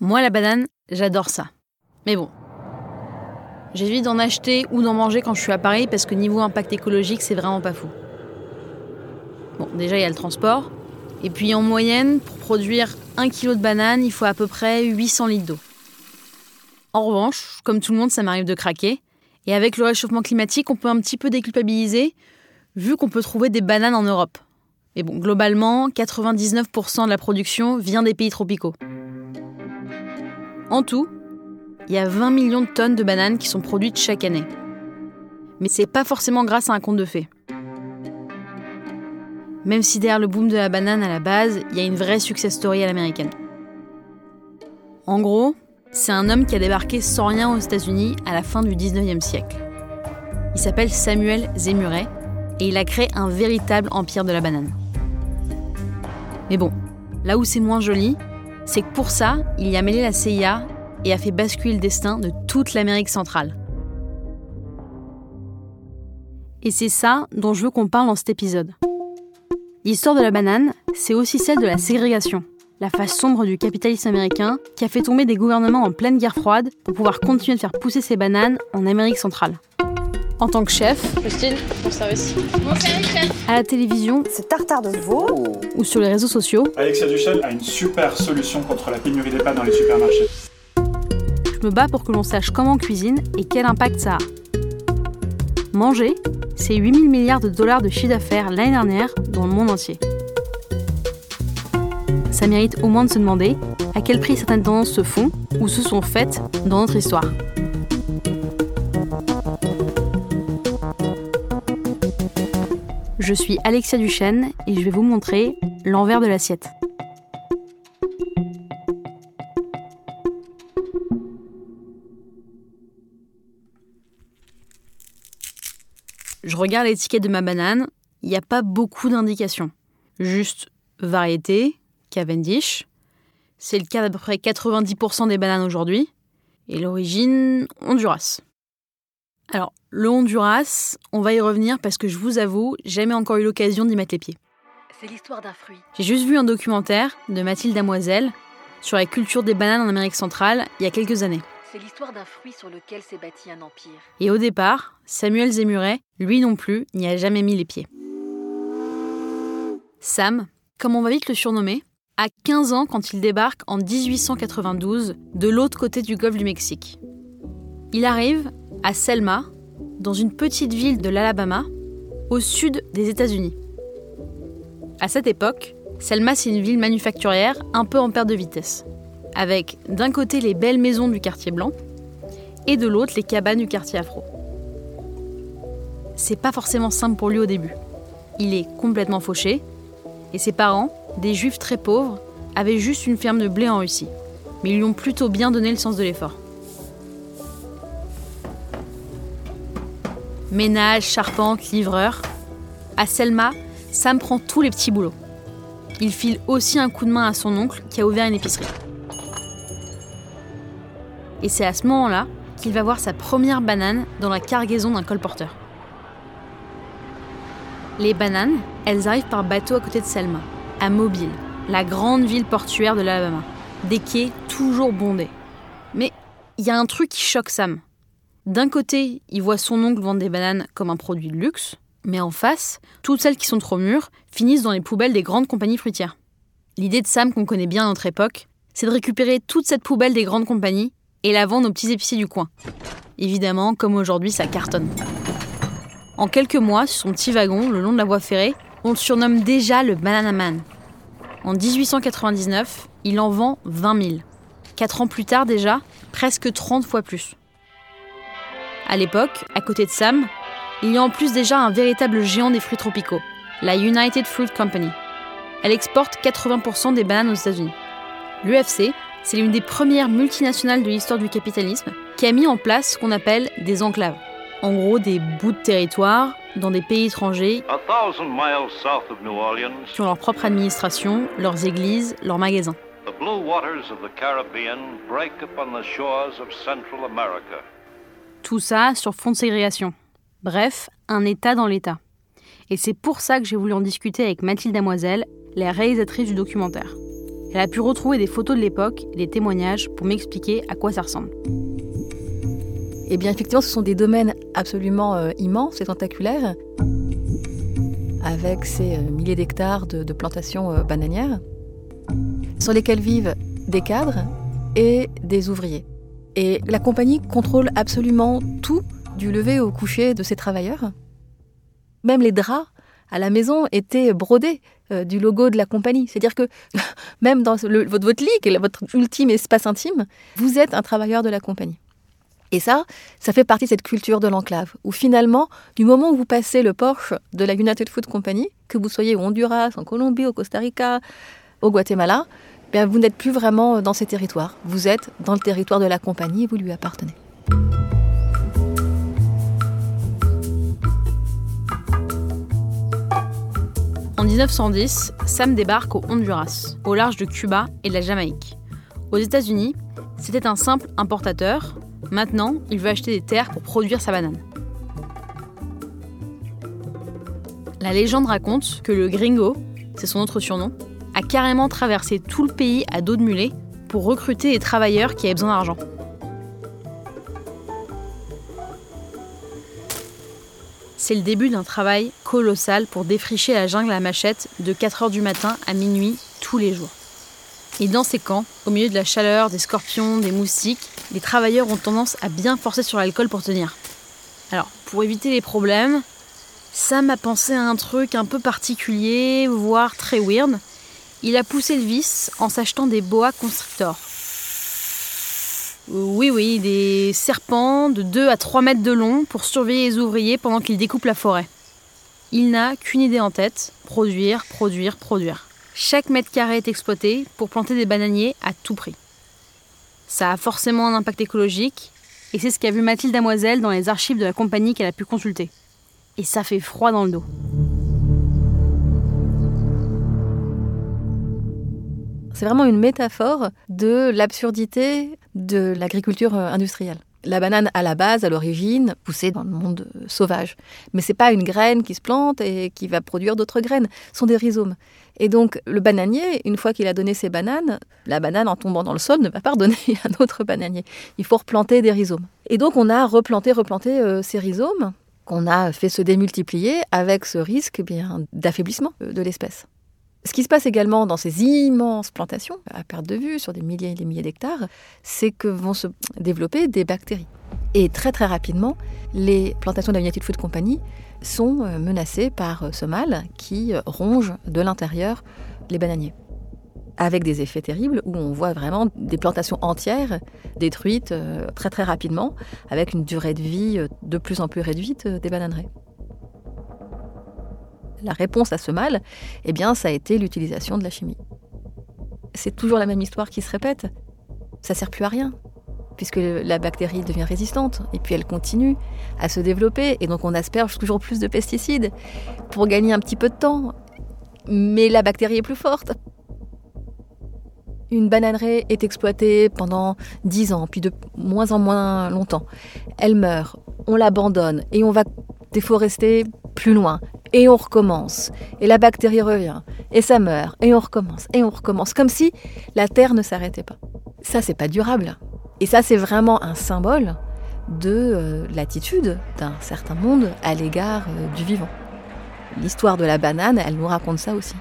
Moi, la banane, j'adore ça. Mais bon, j'évite d'en acheter ou d'en manger quand je suis à Paris parce que niveau impact écologique, c'est vraiment pas fou. Bon, déjà, il y a le transport. Et puis, en moyenne, pour produire un kilo de banane, il faut à peu près 800 litres d'eau. En revanche, comme tout le monde, ça m'arrive de craquer. Et avec le réchauffement climatique, on peut un petit peu déculpabiliser, vu qu'on peut trouver des bananes en Europe. Mais bon, globalement, 99% de la production vient des pays tropicaux. En tout, il y a 20 millions de tonnes de bananes qui sont produites chaque année. Mais c'est pas forcément grâce à un conte de fées. Même si derrière le boom de la banane à la base, il y a une vraie success story à l'américaine. En gros, c'est un homme qui a débarqué sans rien aux États-Unis à la fin du 19e siècle. Il s'appelle Samuel Zemuray et il a créé un véritable empire de la banane. Mais bon, là où c'est moins joli, c'est que pour ça, il y a mêlé la CIA et a fait basculer le destin de toute l'Amérique centrale. Et c'est ça dont je veux qu'on parle dans cet épisode. L'histoire de la banane, c'est aussi celle de la ségrégation, la face sombre du capitalisme américain qui a fait tomber des gouvernements en pleine guerre froide pour pouvoir continuer de faire pousser ses bananes en Amérique centrale. En tant que chef, Justine, bon service. à la télévision Ce tartare de veau ou sur les réseaux sociaux, Alexia Duchel a une super solution contre la pénurie des pâtes dans les supermarchés. je me bats pour que l'on sache comment on cuisine et quel impact ça a. Manger, c'est 8000 milliards de dollars de chiffre d'affaires l'année dernière dans le monde entier. Ça mérite au moins de se demander à quel prix certaines tendances se font ou se sont faites dans notre histoire. Je suis Alexia Duchesne et je vais vous montrer l'envers de l'assiette. Je regarde l'étiquette de ma banane, il n'y a pas beaucoup d'indications. Juste variété, Cavendish. C'est le cas d'à peu près 90% des bananes aujourd'hui. Et l'origine, Honduras. Alors, le Honduras, on va y revenir parce que je vous avoue, j'ai jamais encore eu l'occasion d'y mettre les pieds. C'est l'histoire d'un fruit. J'ai juste vu un documentaire de Mathilde Damoiselle sur la culture des bananes en Amérique centrale il y a quelques années. C'est l'histoire d'un fruit sur lequel s'est bâti un empire. Et au départ, Samuel Zemuray, lui non plus, n'y a jamais mis les pieds. Sam, comme on va vite le surnommer, a 15 ans quand il débarque en 1892 de l'autre côté du golfe du Mexique. Il arrive à Selma, dans une petite ville de l'Alabama, au sud des États-Unis. À cette époque, Selma, c'est une ville manufacturière un peu en perte de vitesse, avec d'un côté les belles maisons du quartier blanc et de l'autre les cabanes du quartier afro. C'est pas forcément simple pour lui au début. Il est complètement fauché et ses parents, des juifs très pauvres, avaient juste une ferme de blé en Russie, mais ils lui ont plutôt bien donné le sens de l'effort. Ménage, charpente, livreur. À Selma, Sam prend tous les petits boulots. Il file aussi un coup de main à son oncle qui a ouvert une épicerie. Et c'est à ce moment-là qu'il va voir sa première banane dans la cargaison d'un colporteur. Les bananes, elles arrivent par bateau à côté de Selma, à Mobile, la grande ville portuaire de l'Alabama. Des quais toujours bondés. Mais il y a un truc qui choque Sam. D'un côté, il voit son oncle vendre des bananes comme un produit de luxe, mais en face, toutes celles qui sont trop mûres finissent dans les poubelles des grandes compagnies fruitières. L'idée de Sam qu'on connaît bien à notre époque, c'est de récupérer toute cette poubelle des grandes compagnies et la vendre aux petits épiciers du coin. Évidemment, comme aujourd'hui, ça cartonne. En quelques mois, sur son petit wagon, le long de la voie ferrée, on le surnomme déjà le Banana Man. En 1899, il en vend 20 000. Quatre ans plus tard déjà, presque 30 fois plus. À l'époque, à côté de Sam, il y a en plus déjà un véritable géant des fruits tropicaux, la United Fruit Company. Elle exporte 80% des bananes aux États-Unis. L'UFC, c'est l'une des premières multinationales de l'histoire du capitalisme qui a mis en place ce qu'on appelle des enclaves. En gros, des bouts de territoire dans des pays étrangers A thousand miles south of New Orleans, qui ont leur propre administration, leurs églises, leurs magasins. the blue waters of the Caribbean break upon the shores of Central America. Tout ça sur fond de ségrégation. Bref, un État dans l'État. Et c'est pour ça que j'ai voulu en discuter avec Mathilde Damoiselle, la réalisatrice du documentaire. Elle a pu retrouver des photos de l'époque et des témoignages pour m'expliquer à quoi ça ressemble. Eh bien, effectivement, ce sont des domaines absolument euh, immenses et tentaculaires, avec ces euh, milliers d'hectares de, plantations euh, bananières, sur lesquels vivent des cadres et des ouvriers. Et la compagnie contrôle absolument tout, du lever au coucher de ses travailleurs. Même les draps à la maison étaient brodés euh, du logo de la compagnie. C'est-à-dire que même dans le- votre, votre lit, qui est votre ultime espace intime, vous êtes un travailleur de la compagnie. Et ça, ça fait partie de cette culture de l'enclave, où finalement, du moment où vous passez le Porsche de la United Food Company, que vous soyez au Honduras, en Colombie, au Costa Rica, au Guatemala, bien, vous n'êtes plus vraiment dans ces territoires. Vous êtes dans le territoire de la compagnie et vous lui appartenez. En 1910, Sam débarque au Honduras, au large de Cuba et de la Jamaïque. Aux États-Unis, c'était un simple importateur. Maintenant, il veut acheter des terres pour produire sa banane. La légende raconte que le gringo, c'est son autre surnom, a carrément traversé tout le pays à dos de mulet pour recruter des travailleurs qui avaient besoin d'argent. C'est le début d'un travail colossal pour défricher la jungle à machette de 4h du matin à minuit tous les jours. Et dans ces camps, au milieu de la chaleur, des scorpions, des moustiques, les travailleurs ont tendance à bien forcer sur l'alcool pour tenir. Alors, pour éviter les problèmes, Sam a pensé à un truc un peu particulier, voire très weird. Il a poussé le vice en s'achetant des boa constrictors. Oui, oui, des serpents de 2 à 3 mètres de long pour surveiller les ouvriers pendant qu'ils découpent la forêt. Il n'a qu'une idée en tête, produire, produire, produire. Chaque mètre carré est exploité pour planter des bananiers à tout prix. Ça a forcément un impact écologique, et c'est ce qu'a vu Mathilde Damoiselle dans les archives de la compagnie qu'elle a pu consulter. Et ça fait froid dans le dos. C'est vraiment une métaphore de l'absurdité de l'agriculture euh, industrielle. La banane, à la base, à l'origine, poussait dans le monde euh, sauvage. Mais c'est pas une graine qui se plante et qui va produire d'autres graines. Ce sont des rhizomes. Et donc, le bananier, une fois qu'il a donné ses bananes, la banane, en tombant dans le sol, ne va pas redonner un autre bananier. Il faut replanter des rhizomes. Et donc, on a replanté, replanté euh, ces rhizomes qu'on a fait se démultiplier avec ce risque eh bien d'affaiblissement de l'espèce. Ce qui se passe également dans ces immenses plantations, à perte de vue, sur des milliers et des milliers d'hectares, c'est que vont se développer des bactéries. Et très très rapidement, les plantations de la United Food Company sont euh, menacées par euh, ce mal qui euh, ronge de l'intérieur les bananiers. Avec des effets terribles où on voit vraiment des plantations entières détruites très très rapidement, avec une durée de vie de plus en plus réduite des bananeraies. La réponse à ce mal, eh bien, ça a été l'utilisation de la chimie. C'est toujours la même histoire qui se répète. Ça sert plus à rien, puisque la bactérie devient résistante, et puis elle continue à se développer, et donc on asperge toujours plus de pesticides pour gagner un petit peu de temps. Mais la bactérie est plus forte. Une bananeraie est exploitée pendant 10 ans, puis de moins en moins longtemps. Elle meurt, on l'abandonne, et on va déforester plus loin, et on recommence. Et la bactérie revient, et ça meurt, et on recommence, et on recommence, comme si la Terre ne s'arrêtait pas. Ça, c'est pas durable. Et ça, c'est vraiment un symbole de euh, l'attitude d'un certain monde à l'égard euh, du vivant. L'histoire de la banane, elle nous raconte ça aussi.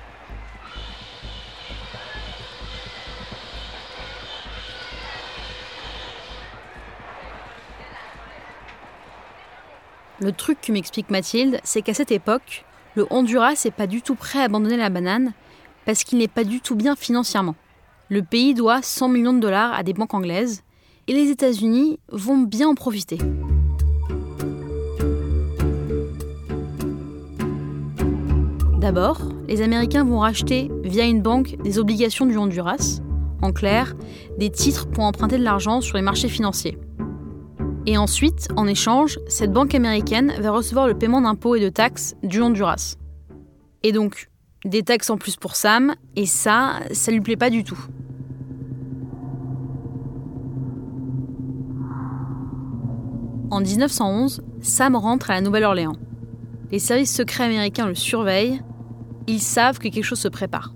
Le truc que m'explique Mathilde, c'est qu'à cette époque, le Honduras n'est pas du tout prêt à abandonner la banane parce qu'il n'est pas du tout bien financièrement. Le pays doit 100 millions de dollars à des banques anglaises et les États-Unis vont bien en profiter. D'abord, les Américains vont racheter via une banque des obligations du Honduras, en clair, des titres pour emprunter de l'argent sur les marchés financiers. Et ensuite, en échange, cette banque américaine va recevoir le paiement d'impôts et de taxes du Honduras. Et donc, des taxes en plus pour Sam, et ça, ça lui plaît pas du tout. En 1911, Sam rentre à la Nouvelle-Orléans. Les services secrets américains le surveillent, ils savent que quelque chose se prépare.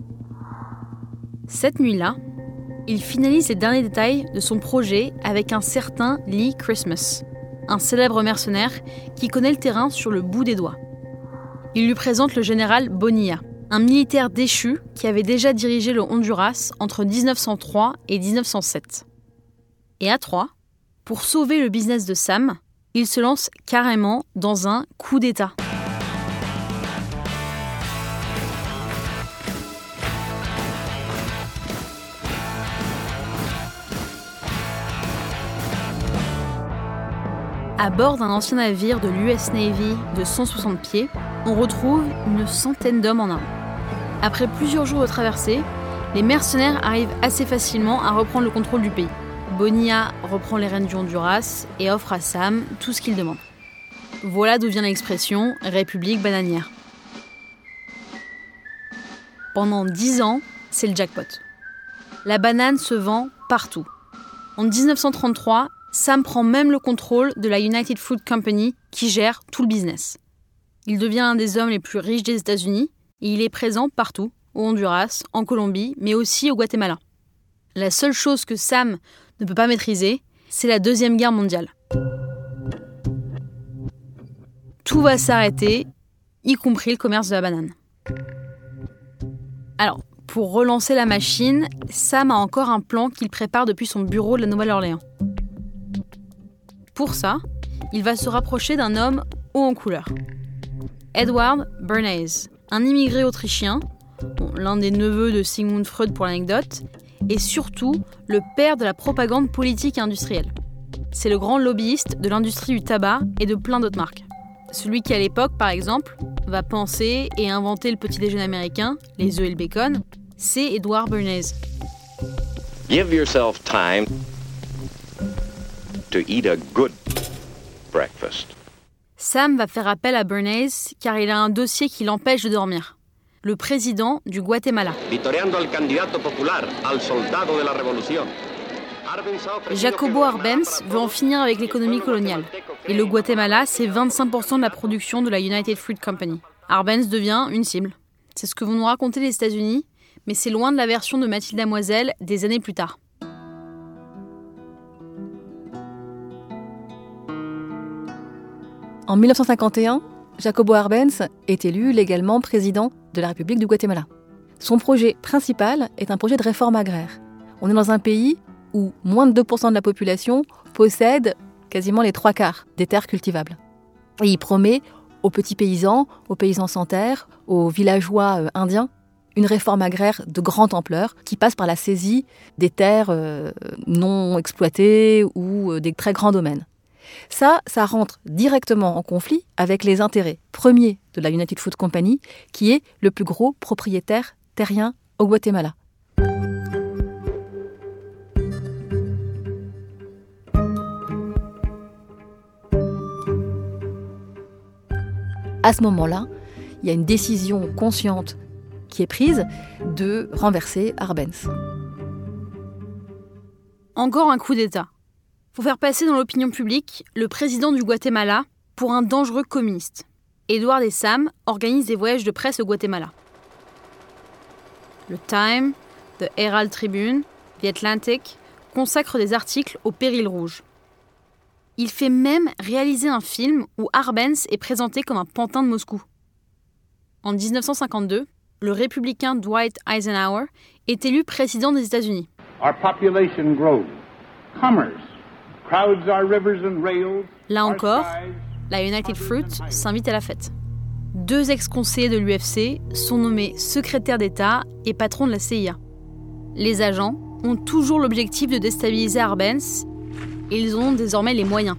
Cette nuit-là, il finalise les derniers détails de son projet avec un certain Lee Christmas, un célèbre mercenaire qui connaît le terrain sur le bout des doigts. Il lui présente le général Bonilla, un militaire déchu qui avait déjà dirigé le Honduras entre 1903 et 1907. Et à Troyes, pour sauver le business de Sam, il se lance carrément dans un coup d'État. À bord d'un ancien navire de l'US Navy de 160 pieds, on retrouve une centaine d'hommes en armes. Après plusieurs jours de traversée, les mercenaires arrivent assez facilement à reprendre le contrôle du pays. Bonilla reprend les rênes du Honduras et offre à Sam tout ce qu'il demande. Voilà d'où vient l'expression République bananière. Pendant 10 ans, c'est le jackpot. La banane se vend partout. En 1933, Sam prend même le contrôle de la United Fruit Company qui gère tout le business. Il devient un des hommes les plus riches des États-Unis et il est présent partout, au Honduras, en Colombie, mais aussi au Guatemala. La seule chose que Sam ne peut pas maîtriser, c'est la Deuxième Guerre mondiale. Tout va s'arrêter, y compris le commerce de la banane. Alors, pour relancer la machine, Sam a encore un plan qu'il prépare depuis son bureau de la Nouvelle-Orléans. Pour ça, il va se rapprocher d'un homme haut en couleur. Edward Bernays, un immigré autrichien, l'un des neveux de Sigmund Freud pour l'anecdote, et surtout le père de la propagande politique et industrielle. C'est le grand lobbyiste de l'industrie du tabac et de plein d'autres marques. Celui qui à l'époque, par exemple, va penser et inventer le petit déjeuner américain, les œufs et le bacon, c'est Edward Bernays. Give yourself time to eat a good breakfast. Sam va faire appel à Bernays car il a un dossier qui l'empêche de dormir. Le président du Guatemala. Vitoreando al candidato popular, al soldado de la revolución. Jacobo Arbenz veut en finir avec l'économie coloniale. Et le Guatemala, c'est 25% de la production de la United Fruit Company. Arbenz devient une cible. C'est ce que vont nous raconter les États-Unis, mais c'est loin de la version de Mathilde Damoiselle des années plus tard. En 1951, Jacobo Arbenz est élu légalement président de la République du Guatemala. Son projet principal est un projet de réforme agraire. On est dans un pays où moins de 2% de la population possède quasiment les trois quarts des terres cultivables. Et il promet aux petits paysans, aux paysans sans terre, aux villageois euh, indiens, une réforme agraire de grande ampleur qui passe par la saisie des terres euh, non exploitées ou euh, des très grands domaines. Ça, ça rentre directement en conflit avec les intérêts premiers de la United Food Company, qui est le plus gros propriétaire terrien au Guatemala. À ce moment-là, il y a une décision consciente qui est prise de renverser Arbenz. Encore un coup d'État. Pour faire passer dans l'opinion publique le président du Guatemala pour un dangereux communiste. Edward et Sam organisent des voyages de presse au Guatemala. Le Time, The Herald Tribune, The Atlantic consacrent des articles au péril rouge. Il fait même réaliser un film où Arbenz est présenté comme un pantin de Moscou. En 1952, le républicain Dwight Eisenhower est élu président des États-Unis. Our population grows. Là encore, la United Fruit s'invite à la fête. Deux ex-conseillers de l'UFC sont nommés secrétaires d'État et patrons de la CIA. Les agents ont toujours l'objectif de déstabiliser Arbenz et ils ont désormais les moyens.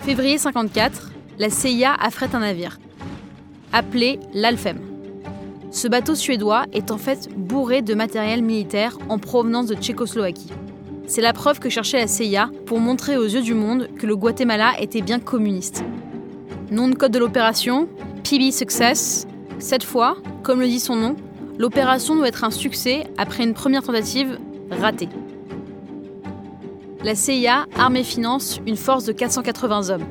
Février 54, la CIA affrète un navire, appelé l'Alfem. Ce bateau suédois est en fait bourré de matériel militaire en provenance de Tchécoslovaquie. C'est la preuve que cherchait la CIA pour montrer aux yeux du monde que le Guatemala était bien communiste. Nom de code de l'opération, PB Success. Cette fois, comme le dit son nom, l'opération doit être un succès après une première tentative ratée. La CIA arme et finance une force de 480 hommes.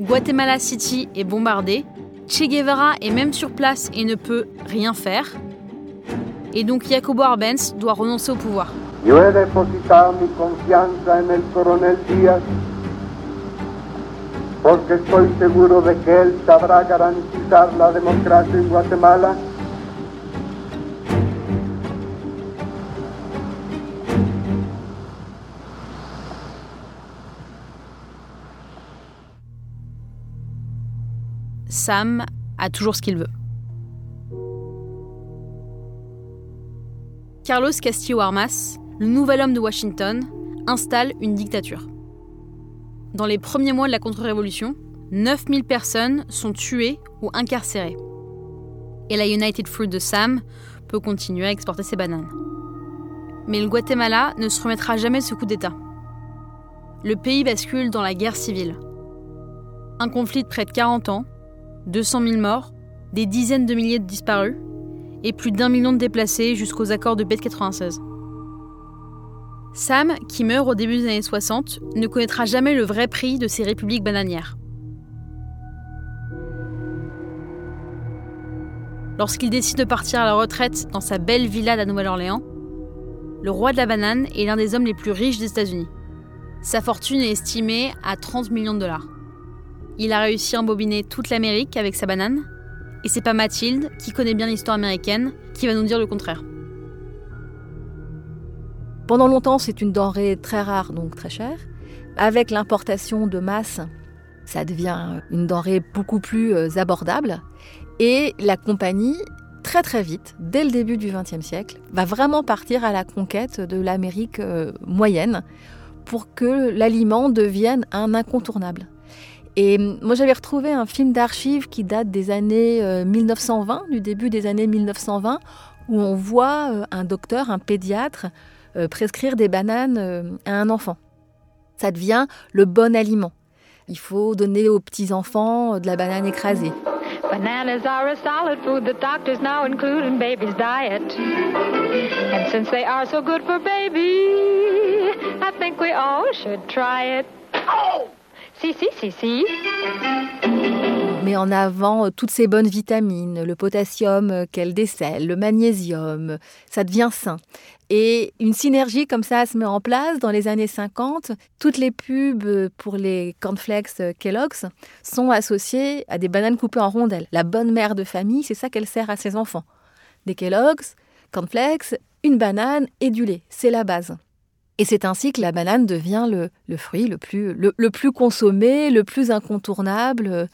Guatemala City est bombardée, Che Guevara est même sur place et ne peut rien faire. Et donc Jacobo Arbenz doit renoncer au pouvoir. Yo he depositado mi confianza en el coronel Díaz porque estoy seguro de que él sabrá garantizar la democracia en Guatemala. Sam a toujours ce qu'il veut. Carlos Castillo Armas, le nouvel homme de Washington, installe une dictature. Dans les premiers mois de la contre-révolution, 9000 personnes sont tuées ou incarcérées. Et la United Fruit de Sam peut continuer à exporter ses bananes. Mais le Guatemala ne se remettra jamais de ce coup d'État. Le pays bascule dans la guerre civile. Un conflit de près de 40 ans, 200 000 morts, des dizaines de milliers de disparus et plus d'un million de déplacés jusqu'aux accords de paix de 96. Sam, qui meurt au début des années 60, ne connaîtra jamais le vrai prix de ces républiques bananières. Lorsqu'il décide de partir à la retraite dans sa belle villa de la Nouvelle-Orléans, le roi de la banane est l'un des hommes les plus riches des États-Unis. Sa fortune est estimée à 30 millions de dollars. Il a réussi à embobiner toute l'Amérique avec sa banane, et c'est pas Mathilde, qui connaît bien l'histoire américaine, qui va nous dire le contraire. Pendant longtemps, c'est une denrée très rare, donc très chère. Avec l'importation de masse, ça devient une denrée beaucoup plus euh, abordable. Et la compagnie, très très vite, dès le début du XXe siècle, va vraiment partir à la conquête de l'Amérique euh, moyenne pour que l'aliment devienne un incontournable. Et moi, j'avais retrouvé un film d'archives qui date des années 1920, euh, du début des années 1920, où on voit euh, un docteur, un pédiatre, euh, prescrire des bananes à un enfant. Ça devient le bon aliment. Il faut donner aux petits-enfants de la banane écrasée. Bananas are a solid food that doctors now include in baby's diet. And since they are so good for baby, I think we all should try it. Oh! Si, si, si, si. Met en avant euh, toutes ces bonnes vitamines, le potassium euh, qu'elle décèle, le magnésium, ça devient sain. Et une synergie comme ça se met en place dans les années 50. Toutes les pubs euh, pour les cornflakes Kellogg's sont associées à des bananes coupées en rondelles. La bonne mère de famille, c'est ça qu'elle sert à ses enfants. Des Kellogg's, cornflakes, une banane et du lait. C'est la base. Et c'est ainsi que la banane devient le, fruit le plus, consommé, le plus incontournable euh,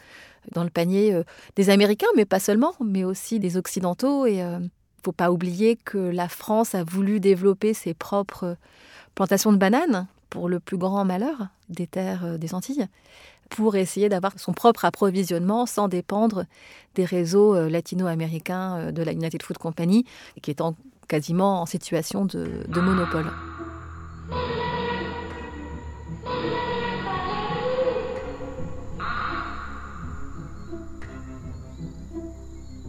dans le panier euh, des Américains, mais pas seulement, mais aussi des Occidentaux. Et il euh, faut pas oublier que la France a voulu développer ses propres plantations de bananes pour le plus grand malheur des terres des Antilles, pour essayer d'avoir son propre approvisionnement sans dépendre des réseaux latino-américains de la United Food Company, qui est quasiment en situation de monopole.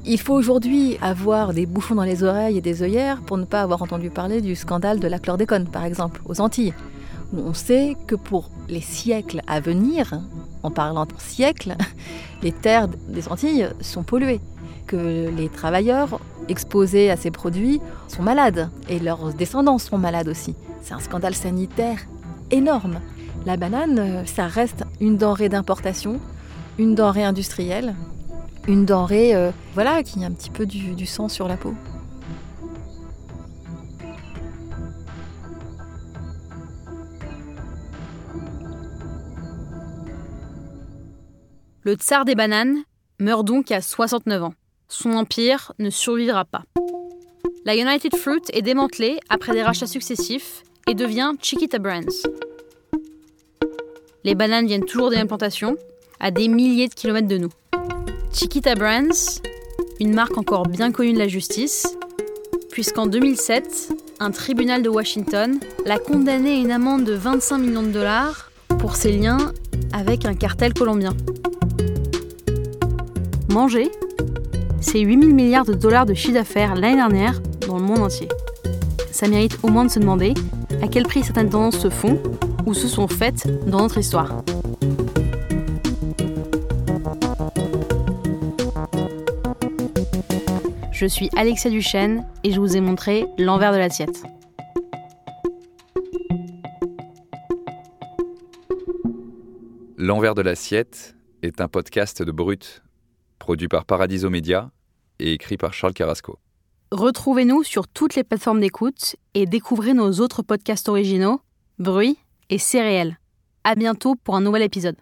Il faut aujourd'hui avoir des bouchons dans les oreilles et des œillères pour ne pas avoir entendu parler du scandale de la chlordécone, par exemple, aux Antilles, où on sait que pour les siècles à venir, en parlant de siècles, les terres des Antilles sont polluées, que les travailleurs exposés à ces produits sont malades et leurs descendants sont malades aussi. C'est un scandale sanitaire énorme. La banane, ça reste une denrée d'importation, une denrée industrielle une denrée euh, voilà, qui a un petit peu du, sang sur la peau. Le tsar des bananes meurt donc à 69 ans. Son empire ne survivra pas. La United Fruit est démantelée après des rachats successifs et devient Chiquita Brands. Les bananes viennent toujours des mêmes plantations, à des milliers de kilomètres de nous. Chiquita Brands, une marque encore bien connue de la justice, puisqu'en 2007, un tribunal de Washington l'a condamné à une amende de 25 millions de dollars pour ses liens avec un cartel colombien. Manger, c'est 8000 milliards de dollars de chiffre d'affaires l'année dernière dans le monde entier. Ça mérite au moins de se demander à quel prix certaines tendances se font ou se sont faites dans notre histoire. Je suis Alexia Duchesne et je vous ai montré l'envers de l'assiette. L'envers de l'assiette est un podcast de Brut, produit par Paradiso Média et écrit par Charles Carrasco. Retrouvez-nous sur toutes les plateformes d'écoute et découvrez nos autres podcasts originaux, Bruit et Céréales. À bientôt pour un nouvel épisode.